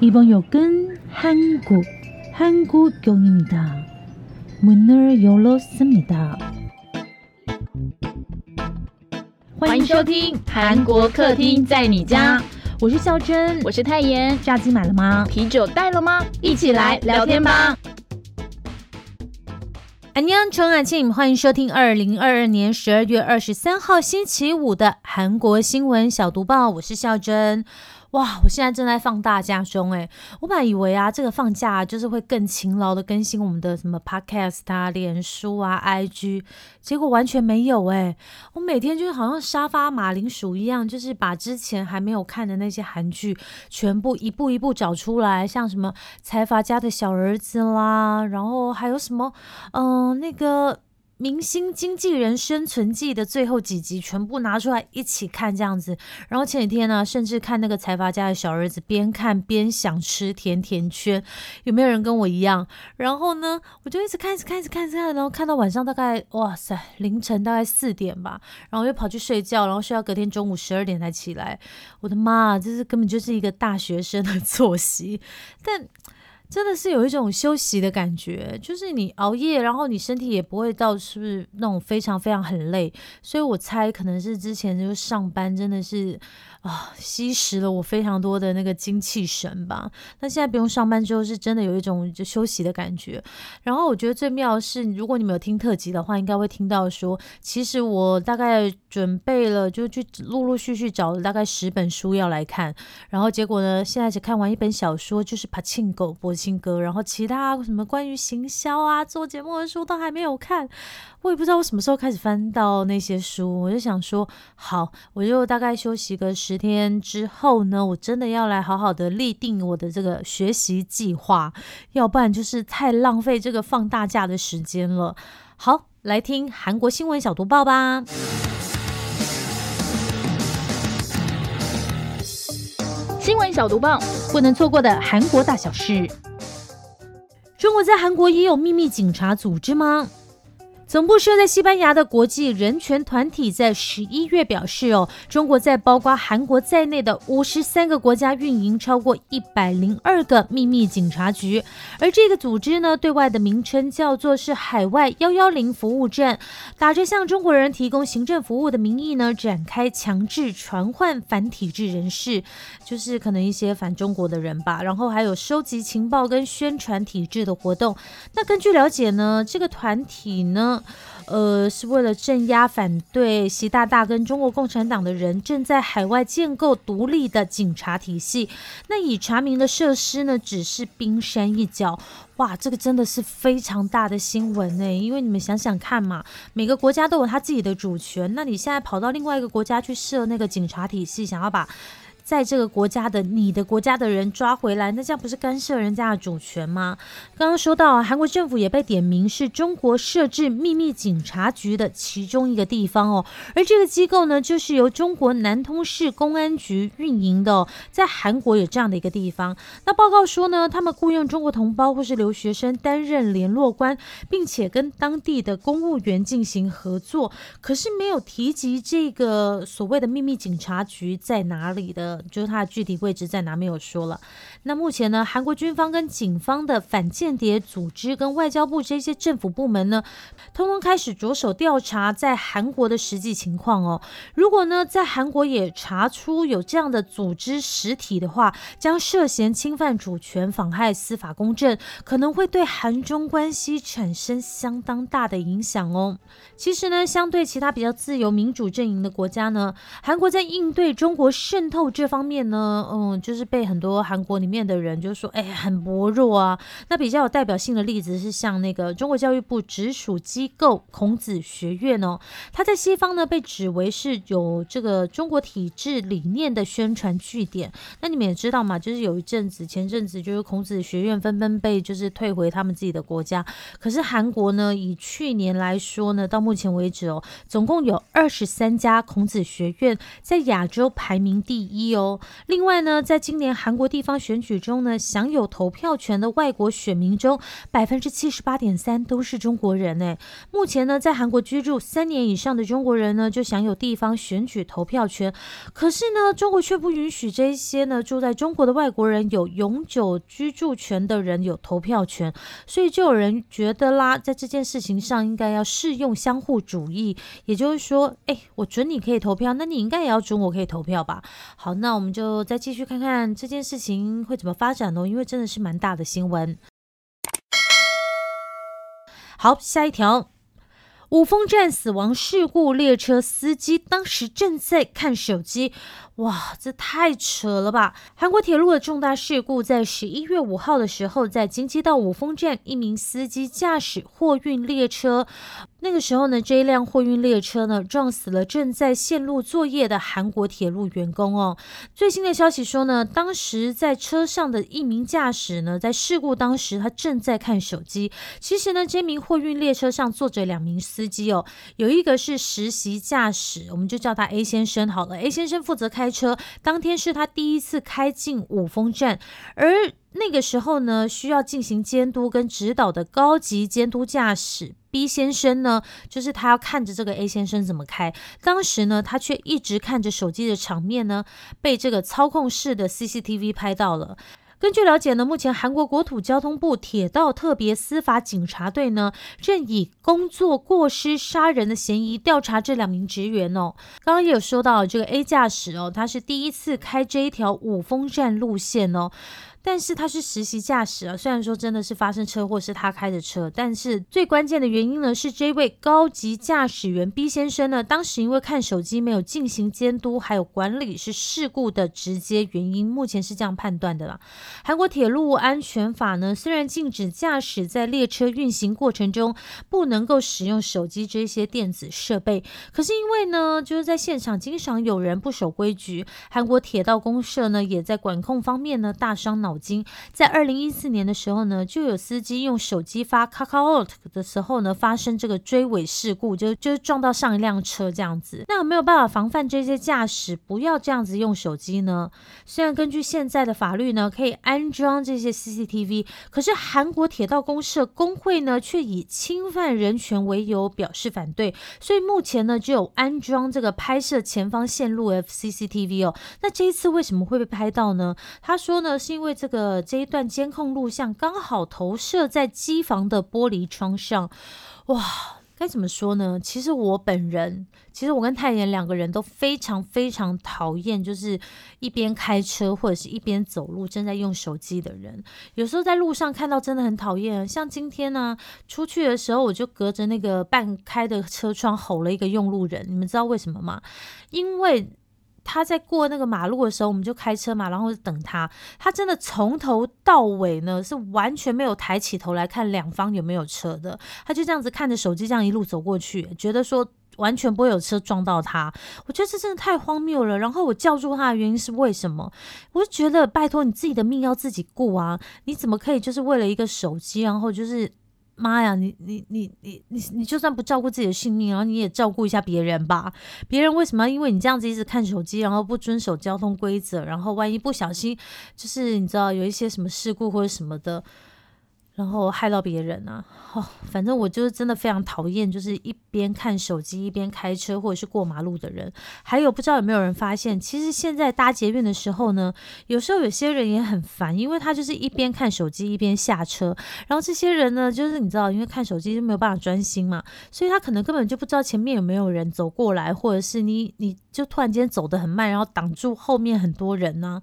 이번 역은 한국, 한국역입니다. 문을 열었습니다. 欢迎收听韩国客厅在你家，我是孝珍，我是泰妍。炸鸡买了吗？啤酒带了吗？一起来聊天吧。安녕陈爱庆，欢迎收听二零二二年十二月二十三号星期五的韩国新闻小读报，我是孝珍。 哇，我现在正在放大假中哎！我本来以为啊，这个放假就是会更勤劳的更新我们的什么 podcast 啊、脸书啊、IG，结果完全没有哎！我每天就好像沙发马铃薯一样，就是把之前还没有看的那些韩剧全部一步一步找出来，像什么财阀家的小儿子啦，然后还有什么，嗯，那个。明星经纪人生存记的最后几集全部拿出来一起看，这样子。然后前几天呢，甚至看那个财阀家的小儿子，边看边想吃甜甜圈。有没有人跟我一样？然后呢，我就一直看，一直看，一直看，看，然后看到晚上大概哇塞，凌晨大概四点吧，然后又跑去睡觉，然后睡到隔天中午十二点才起来。我的妈，这是根本就是一个大学生的作息，但。真的是有一种休息的感觉，就是你熬夜，然后你身体也不会到是不是那种非常非常很累，所以我猜可能是之前就是上班真的是。啊，吸食了我非常多的那个精气神吧。那现在不用上班之后，是真的有一种就休息的感觉。然后我觉得最妙的是，如果你们有听特辑的话，应该会听到说，其实我大概准备了，就去陆陆续续找了大概十本书要来看。然后结果呢，现在只看完一本小说，就是《帕庆狗新歌》，然后其他什么关于行销啊、做节目的书都还没有看。我也不知道我什么时候开始翻到那些书，我就想说，好，我就大概休息个十天之后呢，我真的要来好好的立定我的这个学习计划，要不然就是太浪费这个放大假的时间了。好，来听韩国新闻小读报吧。新闻小毒棒，不能错过的韩国大小事。中国在韩国也有秘密警察组织吗？总部设在西班牙的国际人权团体在十一月表示：“哦，中国在包括韩国在内的五十三个国家运营超过一百零二个秘密警察局，而这个组织呢，对外的名称叫做是海外幺幺零服务站，打着向中国人提供行政服务的名义呢，展开强制传唤反体制人士，就是可能一些反中国的人吧。然后还有收集情报跟宣传体制的活动。那根据了解呢，这个团体呢。”呃，是为了镇压反对习大大跟中国共产党的人，正在海外建构独立的警察体系。那已查明的设施呢，只是冰山一角。哇，这个真的是非常大的新闻呢。因为你们想想看嘛，每个国家都有他自己的主权，那你现在跑到另外一个国家去设那个警察体系，想要把。在这个国家的你的国家的人抓回来，那这样不是干涉人家的主权吗？刚刚说到韩国政府也被点名是中国设置秘密警察局的其中一个地方哦，而这个机构呢，就是由中国南通市公安局运营的，在韩国有这样的一个地方。那报告说呢，他们雇佣中国同胞或是留学生担任联络官，并且跟当地的公务员进行合作，可是没有提及这个所谓的秘密警察局在哪里的。就是它的具体位置在哪没有说了。那目前呢，韩国军方跟警方的反间谍组织跟外交部这些政府部门呢，通通开始着手调查在韩国的实际情况哦。如果呢，在韩国也查出有这样的组织实体的话，将涉嫌侵犯主权、妨害司法公正，可能会对韩中关系产生相当大的影响哦。其实呢，相对其他比较自由民主阵营的国家呢，韩国在应对中国渗透这。这方面呢，嗯，就是被很多韩国里面的人就说，哎，很薄弱啊。那比较有代表性的例子是像那个中国教育部直属机构孔子学院哦，它在西方呢被指为是有这个中国体制理念的宣传据点。那你们也知道嘛，就是有一阵子，前阵子就是孔子学院纷纷被就是退回他们自己的国家。可是韩国呢，以去年来说呢，到目前为止哦，总共有二十三家孔子学院在亚洲排名第一。机哦。另外呢，在今年韩国地方选举中呢，享有投票权的外国选民中，百分之七十八点三都是中国人诶。目前呢，在韩国居住三年以上的中国人呢，就享有地方选举投票权。可是呢，中国却不允许这些呢住在中国的外国人有永久居住权的人有投票权。所以就有人觉得啦，在这件事情上应该要适用相互主义，也就是说，哎，我准你可以投票，那你应该也要准我可以投票吧？好，那那我们就再继续看看这件事情会怎么发展哦，因为真的是蛮大的新闻。好，下一条，五峰站死亡事故，列车司机当时正在看手机。哇，这太扯了吧！韩国铁路的重大事故在十一月五号的时候，在京畿道五峰站，一名司机驾驶货运列车。那个时候呢，这一辆货运列车呢撞死了正在线路作业的韩国铁路员工哦。最新的消息说呢，当时在车上的一名驾驶呢，在事故当时他正在看手机。其实呢，这名货运列车上坐着两名司机哦，有一个是实习驾驶，我们就叫他 A 先生好了。A 先生负责开车，当天是他第一次开进五峰站，而那个时候呢，需要进行监督跟指导的高级监督驾驶 B 先生呢，就是他要看着这个 A 先生怎么开。当时呢，他却一直看着手机的场面呢，被这个操控室的 CCTV 拍到了。根据了解呢，目前韩国国土交通部铁道特别司法警察队呢，正以工作过失杀人的嫌疑调查这两名职员哦。刚刚也有说到这个 A 驾驶哦，他是第一次开这一条五峰站路线哦。但是他是实习驾驶啊，虽然说真的是发生车祸是他开的车，但是最关键的原因呢是这位高级驾驶员 B 先生呢，当时因为看手机没有进行监督还有管理是事故的直接原因，目前是这样判断的啦。韩国铁路安全法呢虽然禁止驾驶在列车运行过程中不能够使用手机这些电子设备，可是因为呢就是在现场经常有人不守规矩，韩国铁道公社呢也在管控方面呢大伤脑。经在二零一四年的时候呢，就有司机用手机发 Kakao 的时候呢，发生这个追尾事故，就就撞到上一辆车这样子。那有没有办法防范这些驾驶不要这样子用手机呢？虽然根据现在的法律呢，可以安装这些 CCTV，可是韩国铁道公社工会呢，却以侵犯人权为由表示反对。所以目前呢，只有安装这个拍摄前方线路 FCCTV 哦。那这一次为什么会被拍到呢？他说呢，是因为。这这个这一段监控录像刚好投射在机房的玻璃窗上，哇，该怎么说呢？其实我本人，其实我跟泰妍两个人都非常非常讨厌，就是一边开车或者是一边走路正在用手机的人。有时候在路上看到真的很讨厌，像今天呢，出去的时候我就隔着那个半开的车窗吼了一个用路人。你们知道为什么吗？因为。他在过那个马路的时候，我们就开车嘛，然后等他。他真的从头到尾呢，是完全没有抬起头来看两方有没有车的。他就这样子看着手机，这样一路走过去，觉得说完全不会有车撞到他。我觉得这真的太荒谬了。然后我叫住他的原因是为什么？我就觉得拜托你自己的命要自己顾啊！你怎么可以就是为了一个手机，然后就是。妈呀，你你你你你你就算不照顾自己的性命，然后你也照顾一下别人吧。别人为什么因为你这样子一直看手机，然后不遵守交通规则，然后万一不小心，就是你知道有一些什么事故或者什么的。然后害到别人啊！哦，反正我就是真的非常讨厌，就是一边看手机一边开车或者是过马路的人。还有不知道有没有人发现，其实现在搭捷运的时候呢，有时候有些人也很烦，因为他就是一边看手机一边下车。然后这些人呢，就是你知道，因为看手机就没有办法专心嘛，所以他可能根本就不知道前面有没有人走过来，或者是你你就突然间走得很慢，然后挡住后面很多人呢。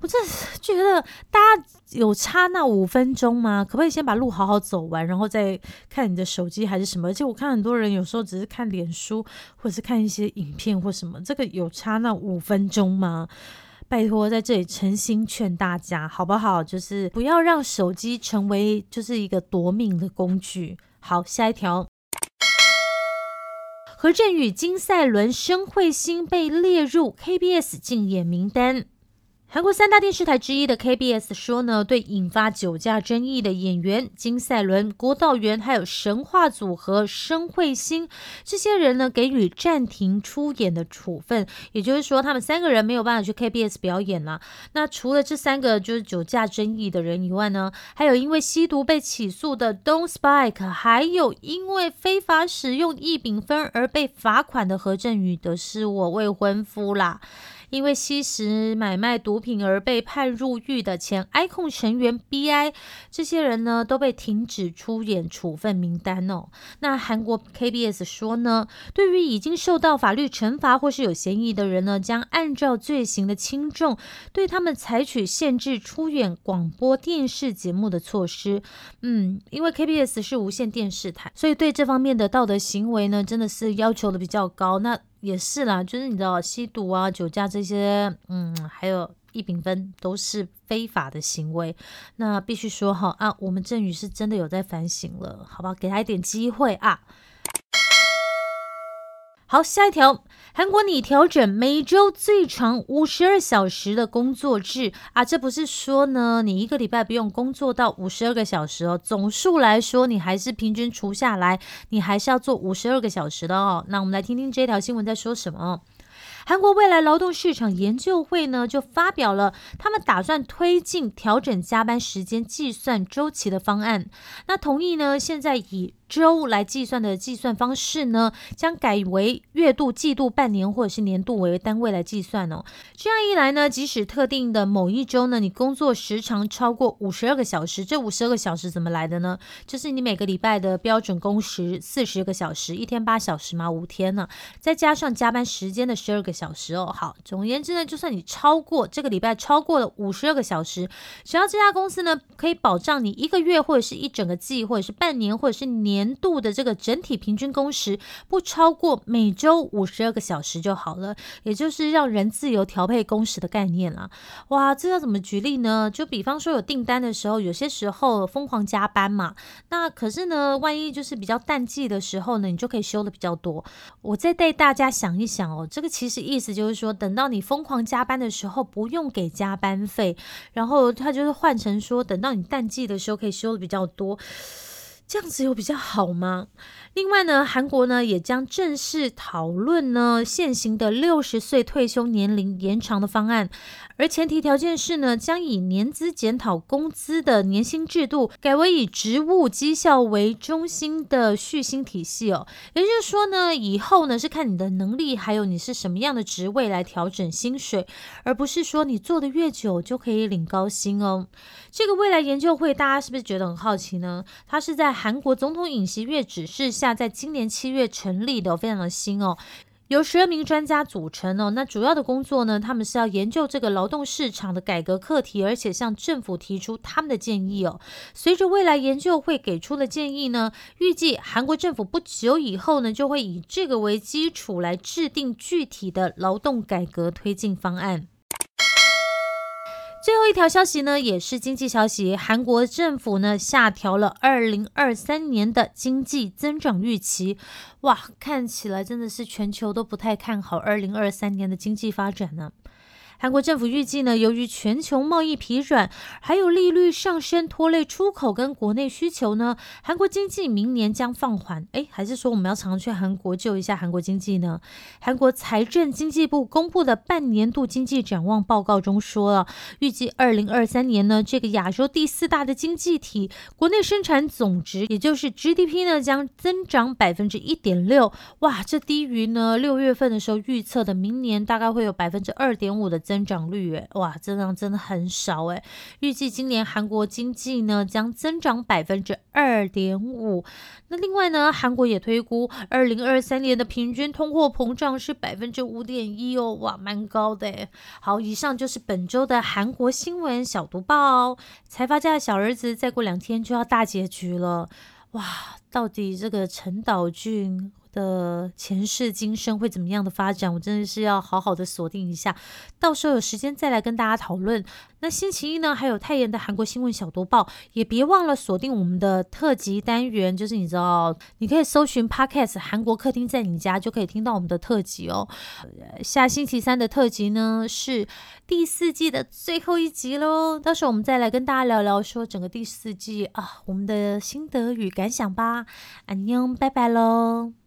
我真是觉得大家有差那五分钟吗？可不可以先把路好好走完，然后再看你的手机还是什么？而且我看很多人有时候只是看脸书，或者是看一些影片或什么，这个有差那五分钟吗？拜托，在这里诚心劝大家，好不好？就是不要让手机成为就是一个夺命的工具。好，下一条，何振宇、金赛伦、申慧欣被列入 KBS 竞演名单。韩国三大电视台之一的 KBS 说呢，对引发酒驾争议的演员金赛纶、郭道元，还有神话组合申慧星这些人呢，给予暂停出演的处分。也就是说，他们三个人没有办法去 KBS 表演了。那除了这三个就是酒驾争议的人以外呢，还有因为吸毒被起诉的 Don Spike，还有因为非法使用异丙酚而被罚款的何振宇的是我未婚夫啦。因为吸食、买卖毒品而被判入狱的前 I 控成员 BI，这些人呢都被停止出演处分名单哦。那韩国 KBS 说呢，对于已经受到法律惩罚或是有嫌疑的人呢，将按照罪行的轻重，对他们采取限制出演广播电视节目的措施。嗯，因为 KBS 是无线电视台，所以对这方面的道德行为呢，真的是要求的比较高。那也是啦，就是你知道吸毒啊、酒驾这些，嗯，还有一丙分都是非法的行为。那必须说哈啊，我们振宇是真的有在反省了，好吧，给他一点机会啊。好，下一条，韩国拟调整每周最长五十二小时的工作制啊，这不是说呢，你一个礼拜不用工作到五十二个小时哦，总数来说，你还是平均除下来，你还是要做五十二个小时的哦。那我们来听听这条新闻在说什么。韩国未来劳动市场研究会呢，就发表了他们打算推进调整加班时间计算周期的方案。那同意呢，现在以周来计算的计算方式呢，将改为月度、季度、半年或者是年度为单位来计算哦。这样一来呢，即使特定的某一周呢，你工作时长超过五十二个小时，这五十二个小时怎么来的呢？就是你每个礼拜的标准工时四十个小时，一天八小时嘛，五天呢，再加上加班时间的十二个小时哦。好，总而言之呢，就算你超过这个礼拜超过了五十二个小时，只要这家公司呢可以保障你一个月或者是一整个季，或者是半年或者是年。年度的这个整体平均工时不超过每周五十二个小时就好了，也就是让人自由调配工时的概念啦。哇，这要怎么举例呢？就比方说有订单的时候，有些时候疯狂加班嘛。那可是呢，万一就是比较淡季的时候呢，你就可以休的比较多。我再带大家想一想哦，这个其实意思就是说，等到你疯狂加班的时候，不用给加班费，然后它就是换成说，等到你淡季的时候可以休的比较多。这样子有比较好吗？另外呢，韩国呢也将正式讨论呢现行的六十岁退休年龄延长的方案，而前提条件是呢，将以年资检讨工资的年薪制度改为以职务绩效为中心的续薪体系哦。也就是说呢，以后呢是看你的能力，还有你是什么样的职位来调整薪水，而不是说你做的越久就可以领高薪哦。这个未来研究会，大家是不是觉得很好奇呢？它是在韩国总统尹锡悦指示下。在今年七月成立的，非常的新哦，由十二名专家组成哦。那主要的工作呢，他们是要研究这个劳动市场的改革课题，而且向政府提出他们的建议哦。随着未来研究会给出的建议呢，预计韩国政府不久以后呢，就会以这个为基础来制定具体的劳动改革推进方案。最后一条消息呢，也是经济消息。韩国政府呢下调了二零二三年的经济增长预期。哇，看起来真的是全球都不太看好二零二三年的经济发展呢。韩国政府预计呢，由于全球贸易疲软，还有利率上升拖累出口跟国内需求呢，韩国经济明年将放缓。哎，还是说我们要常去韩国救一下韩国经济呢？韩国财政经济部公布的半年度经济展望报告中说了，预计二零二三年呢，这个亚洲第四大的经济体国内生产总值，也就是 GDP 呢，将增长百分之一点六。哇，这低于呢六月份的时候预测的明年大概会有百分之二点五的。增长率诶，哇，增长真的很少诶。预计今年韩国经济呢将增长百分之二点五。那另外呢，韩国也推估二零二三年的平均通货膨胀是百分之五点一哦，哇，蛮高的诶。好，以上就是本周的韩国新闻小读报。财阀家的小儿子再过两天就要大结局了，哇，到底这个陈岛俊？的前世今生会怎么样的发展，我真的是要好好的锁定一下，到时候有时间再来跟大家讨论。那星期一呢，还有泰妍的韩国新闻小读报，也别忘了锁定我们的特辑单元，就是你知道，你可以搜寻 Podcast 韩国客厅在你家，就可以听到我们的特辑哦。下星期三的特辑呢是第四季的最后一集喽，到时候我们再来跟大家聊聊说整个第四季啊我们的心得与感想吧。安妞，拜拜喽。